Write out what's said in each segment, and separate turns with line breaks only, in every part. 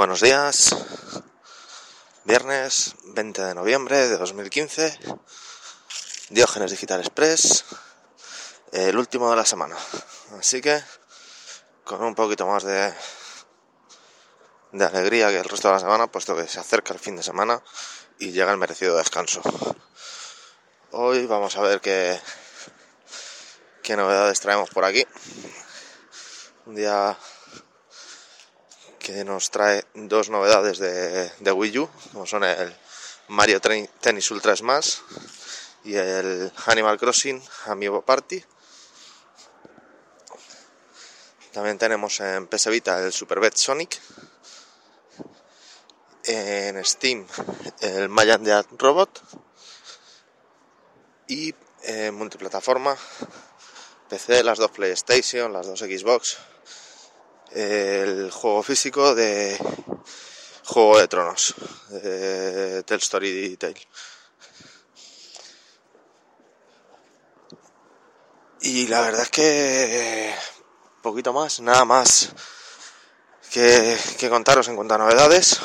Buenos días, viernes 20 de noviembre de 2015, Diógenes Digital Express, el último de la semana. Así que con un poquito más de, de alegría que el resto de la semana, puesto que se acerca el fin de semana y llega el merecido descanso. Hoy vamos a ver qué, qué novedades traemos por aquí. Un día que nos trae dos novedades de, Wii U, como son el Mario Tennis Ultra Smash y el Animal Crossing Amiibo Party. También tenemos en PS Vita el Super Bet Sonic. En Steam el Mayan Dead Robot. Y en multiplataforma PC, las dos PlayStation, las dos Xbox el juego físico de Juego de Tronos, Tell Story Detail. Y la verdad es que poquito más, nada más que, contaros en cuanto a novedades.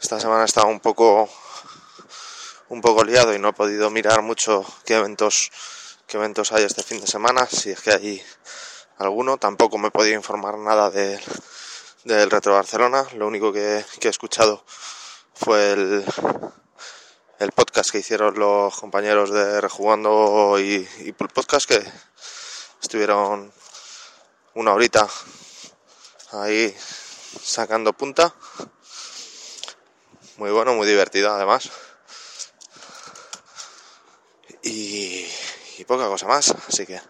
Esta semana he estado un poco un poco liado y no he podido mirar mucho qué eventos qué eventos hay este fin de semana, si es que hay alguno. Tampoco me podía informar nada del Retro Barcelona. Lo único que, he escuchado fue el, el, podcast que hicieron los compañeros de Rejugando y, y Podcast que estuvieron una horita ahí sacando punta. Muy bueno, muy divertido además. Y, y poca cosa más, así que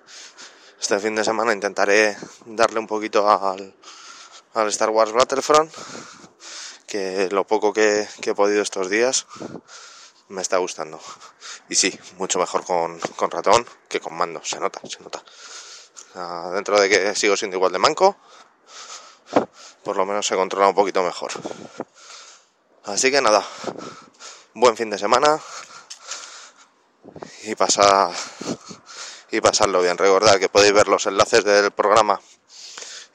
este fin de semana intentaré darle un poquito al, Star Wars Battlefront, que lo poco que, he podido estos días me está gustando. Y sí, mucho mejor con, ratón que con mando, se nota, se nota. dentro de que sigo siendo igual de manco, por lo menos se controla un poquito mejor. Así que nada, buen fin de semana y pasa y pasarlo bien. Recordad que podéis ver los enlaces del programa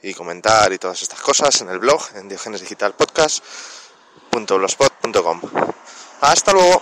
y comentar y todas estas cosas en el blog en diogenesdigitalpodcast.blogspot.com. Hasta luego.